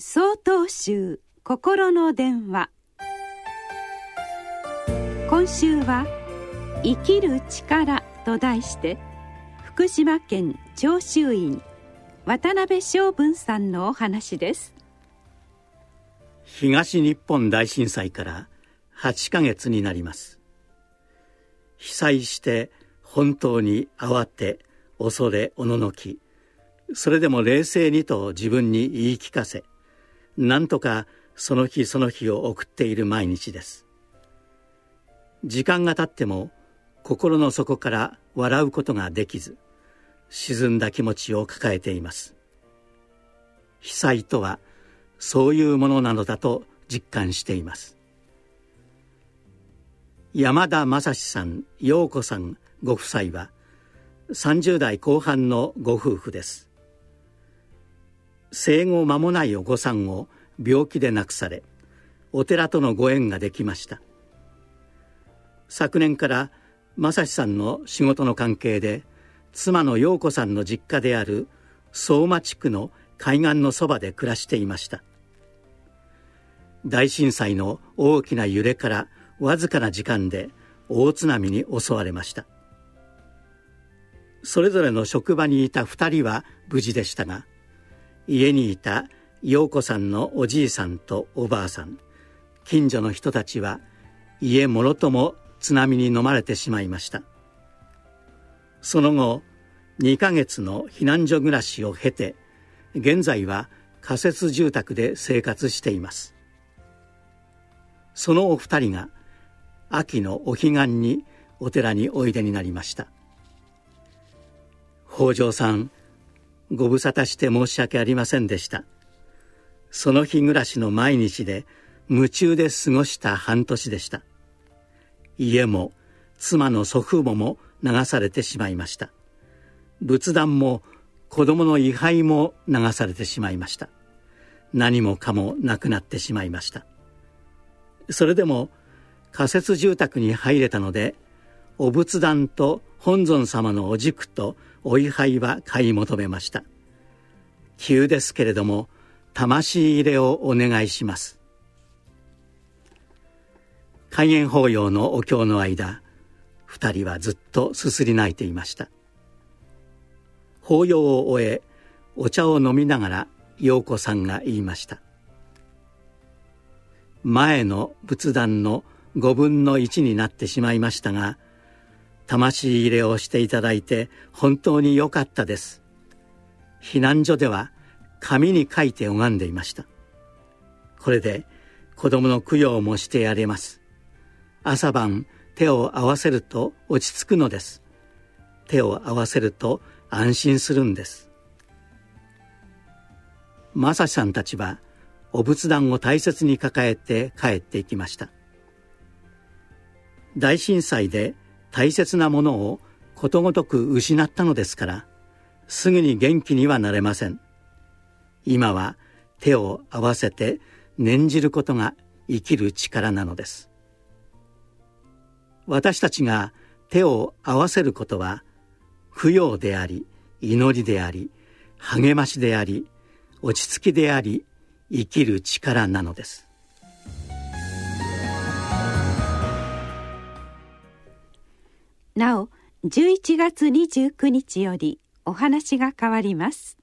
総統集心の電話。今週は「生きる力」と題して福島県長州院渡辺昌文さんのお話です。東日本大震災から8ヶ月になります。被災して本当に慌て恐れおののきそれでも冷静にと自分に言い聞かせなんとかその日その日を送っている毎日です。時間が経っても心の底から笑うことができず沈んだ気持ちを抱えています。被災とはそういうものなのだと実感しています。山田正史さん陽子さんご夫妻は30代後半のご夫婦です。生後間もないお子さんを病気で亡くされお寺とのご縁ができました。昨年から正史さんの仕事の関係で妻の陽子さんの実家である相馬地区の海岸のそばで暮らしていました。大震災の大きな揺れからわずかな時間で大津波に襲われました。それぞれの職場にいた2人は無事でしたが家にいた陽子さんのおじいさんとおばあさん。近所の人たちは家もろとも津波に飲まれてしまいました。その後2ヶ月の避難所暮らしを経て現在は仮設住宅で生活しています。そのお二人が秋のお彼岸にお寺においでになりました。北条さんご無沙汰して申し訳ありませんでした。その日暮らしの毎日で夢中で過ごした半年でした。家も妻の祖父母も流されてしまいました。仏壇も子供の位牌も流されてしまいました。何もかもなくなってしまいました。それでも仮設住宅に入れたのでお仏壇と本尊様のお軸とお位牌は買い求めました。急ですけれども魂入れをお願いします。開眼法要のお経の間二人はずっとすすり泣いていました。法要を終えお茶を飲みながら陽子さんが言いました。前の仏壇の5分の1になってしまいましたが魂入れをしていただいて本当に良かったです。避難所では紙に書いて拝んでいました。これで子供の供養もしてやれます。朝晩手を合わせると落ち着くのです。手を合わせると安心するんです。正さんたちはお仏壇を大切に抱えて帰っていきました。大震災で大切なものをことごとく失ったのですからすぐに元気にはなれません。今は手を合わせて念じることが生きる力なのです。私たちが手を合わせることは供養であり祈りであり励ましであり落ち着きであり生きる力なのです。なお11月29日よりお話が変わります。